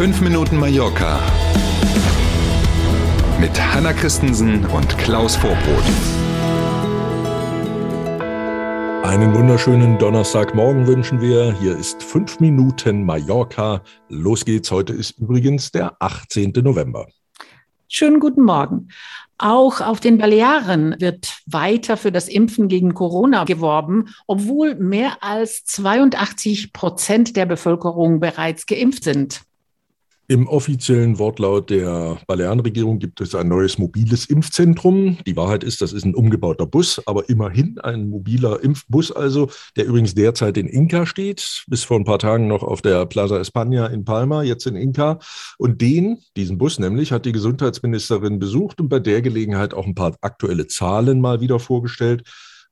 5 Minuten Mallorca mit Hanna Christensen und Klaus Vorbrot. Einen wunderschönen Donnerstagmorgen wünschen wir. Hier ist 5 Minuten Mallorca. Los geht's. Heute ist übrigens der 18. November. Schönen guten Morgen. Auch auf den Balearen wird weiter für das Impfen gegen Corona geworben, obwohl mehr als 82 Prozent der Bevölkerung bereits geimpft sind. Im offiziellen Wortlaut der Balearenregierung gibt es ein neues mobiles Impfzentrum. Die Wahrheit ist, das ist ein umgebauter Bus, aber immerhin ein mobiler Impfbus also, der übrigens derzeit in Inca steht, bis vor ein paar Tagen noch auf der Plaza España in Palma, jetzt in Inca. Und den, diesen Bus nämlich, hat die Gesundheitsministerin besucht und bei der Gelegenheit auch ein paar aktuelle Zahlen mal wieder vorgestellt.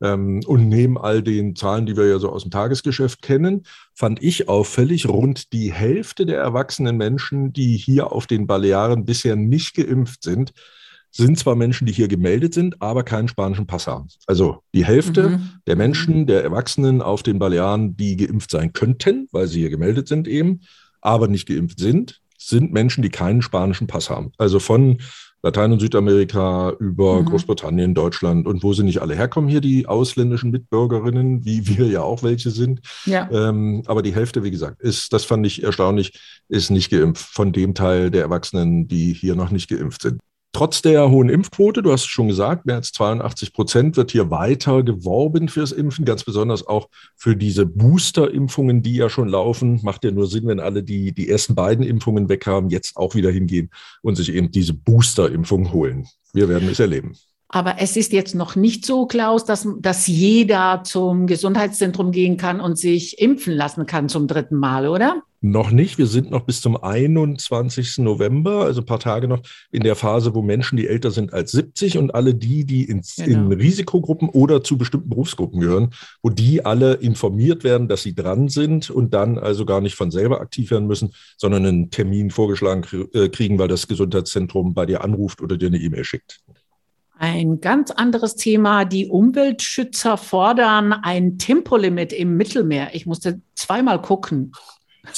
Ähm, und neben all den Zahlen, die wir ja so aus dem Tagesgeschäft kennen, fand ich auffällig, rund die Hälfte der erwachsenen Menschen, die hier auf den Balearen bisher nicht geimpft sind, sind zwar Menschen, die hier gemeldet sind, aber keinen spanischen Pass haben. Also die Hälfte mhm. der Menschen, der Erwachsenen auf den Balearen, die geimpft sein könnten, weil sie hier gemeldet sind eben, aber nicht geimpft sind, sind Menschen, die keinen spanischen Pass haben. Also von Latein- und Südamerika über mhm. Großbritannien, Deutschland und wo sie nicht alle herkommen hier, die ausländischen Mitbürgerinnen, wie wir ja auch welche sind. Ja. Ähm, aber die Hälfte, wie gesagt, ist, das fand ich erstaunlich, ist nicht geimpft von dem Teil der Erwachsenen, die hier noch nicht geimpft sind. Trotz der hohen Impfquote, du hast es schon gesagt, mehr als 82 Prozent wird hier weiter geworben fürs Impfen, ganz besonders auch für diese Booster-Impfungen, die ja schon laufen. Macht ja nur Sinn, wenn alle, die die ersten beiden Impfungen weg haben, jetzt auch wieder hingehen und sich eben diese Booster-Impfung holen. Wir werden es erleben. Aber es ist jetzt noch nicht so, Klaus, dass, dass jeder zum Gesundheitszentrum gehen kann und sich impfen lassen kann zum dritten Mal, oder? Noch nicht. Wir sind noch bis zum 21. November, also ein paar Tage noch, in der Phase, wo Menschen, die älter sind als 70 und alle die, die ins, genau. in Risikogruppen oder zu bestimmten Berufsgruppen gehören, wo die alle informiert werden, dass sie dran sind und dann also gar nicht von selber aktiv werden müssen, sondern einen Termin vorgeschlagen äh, kriegen, weil das Gesundheitszentrum bei dir anruft oder dir eine E-Mail schickt. Ein ganz anderes Thema. Die Umweltschützer fordern ein Tempolimit im Mittelmeer. Ich musste zweimal gucken.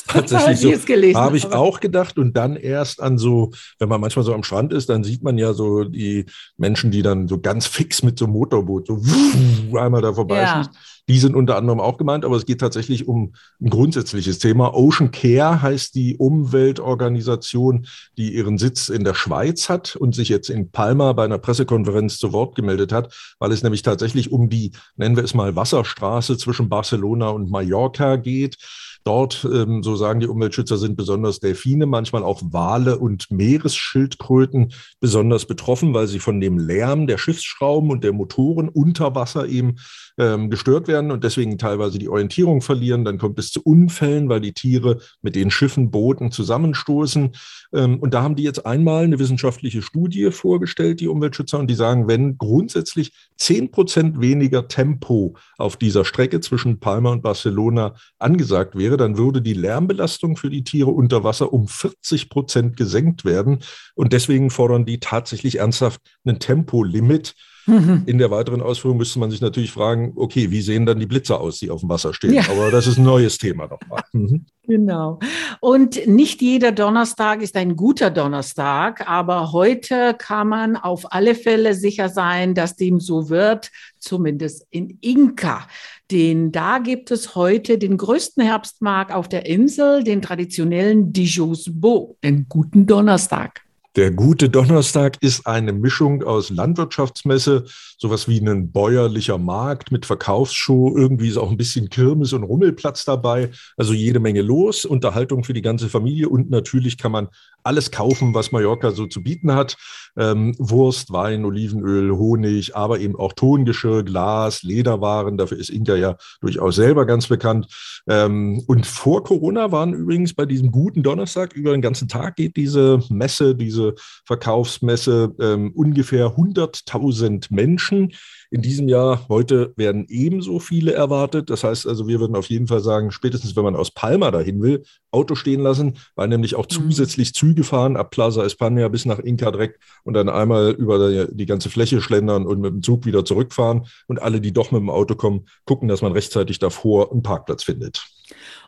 Tatsächlich so, habe ich auch gedacht und dann erst an so, wenn man manchmal so am Strand ist, dann sieht man ja so die Menschen, die dann so ganz fix mit so einem Motorboot so einmal da vorbei ja. Die sind unter anderem auch gemeint, aber es geht tatsächlich um ein grundsätzliches Thema. Ocean Care heißt die Umweltorganisation, die ihren Sitz in der Schweiz hat und sich jetzt in Palma bei einer Pressekonferenz zu Wort gemeldet hat, weil es nämlich tatsächlich um die, nennen wir es mal, Wasserstraße zwischen Barcelona und Mallorca geht. Dort, ähm, so sagen die Umweltschützer, sind besonders Delfine, manchmal auch Wale und Meeresschildkröten besonders betroffen, weil sie von dem Lärm der Schiffsschrauben und der Motoren unter Wasser eben ähm, gestört werden und deswegen teilweise die Orientierung verlieren. Dann kommt es zu Unfällen, weil die Tiere mit den Schiffen, Booten zusammenstoßen. Ähm, und da haben die jetzt einmal eine wissenschaftliche Studie vorgestellt, die Umweltschützer, und die sagen, wenn grundsätzlich zehn Prozent weniger Tempo auf dieser Strecke zwischen Palma und Barcelona angesagt wäre, dann würde die Lärmbelastung für die Tiere unter Wasser um 40 Prozent gesenkt werden. Und deswegen fordern die tatsächlich ernsthaft ein Tempolimit In der weiteren Ausführung müsste man sich natürlich fragen, okay, wie sehen dann die Blitze aus, die auf dem Wasser stehen? Ja. Aber das ist ein neues Thema nochmal. Mhm. Genau. Und nicht jeder Donnerstag ist ein guter Donnerstag, aber heute kann man auf alle Fälle sicher sein, dass dem so wird, zumindest in Inka. Denn da gibt es heute den größten Herbstmarkt auf der Insel, den traditionellen Dijos Bo, den guten Donnerstag. Der gute Donnerstag ist eine Mischung aus Landwirtschaftsmesse, sowas wie ein bäuerlicher Markt mit Verkaufsshow. Irgendwie ist auch ein bisschen Kirmes und Rummelplatz dabei. Also jede Menge los, Unterhaltung für die ganze Familie und natürlich kann man alles kaufen, was Mallorca so zu bieten hat. Ähm, Wurst, Wein, Olivenöl, Honig, aber eben auch Tongeschirr, Glas, Lederwaren. Dafür ist Inka ja durchaus selber ganz bekannt. Ähm, und vor Corona waren übrigens bei diesem guten Donnerstag über den ganzen Tag geht diese Messe, diese Verkaufsmesse ähm, ungefähr 100.000 Menschen in diesem Jahr. Heute werden ebenso viele erwartet. Das heißt also, wir würden auf jeden Fall sagen, spätestens wenn man aus Palma dahin will, Auto stehen lassen, weil nämlich auch mhm. zusätzlich Züge fahren ab Plaza España bis nach Inca direkt und dann einmal über die, die ganze Fläche schlendern und mit dem Zug wieder zurückfahren. Und alle, die doch mit dem Auto kommen, gucken, dass man rechtzeitig davor einen Parkplatz findet.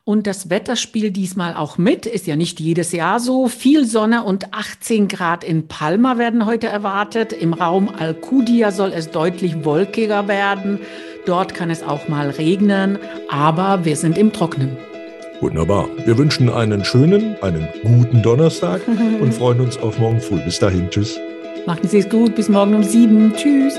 Und das Wetter spielt diesmal auch mit, ist ja nicht jedes Jahr so. Viel Sonne und 18 Grad in Palma werden heute erwartet. Im Raum Alcudia soll es deutlich wolkiger werden. Dort kann es auch mal regnen, aber wir sind im Trocknen. Wunderbar. Wir wünschen einen schönen, einen guten Donnerstag und freuen uns auf morgen früh. Bis dahin, tschüss. Machen Sie es gut, bis morgen um sieben. Tschüss.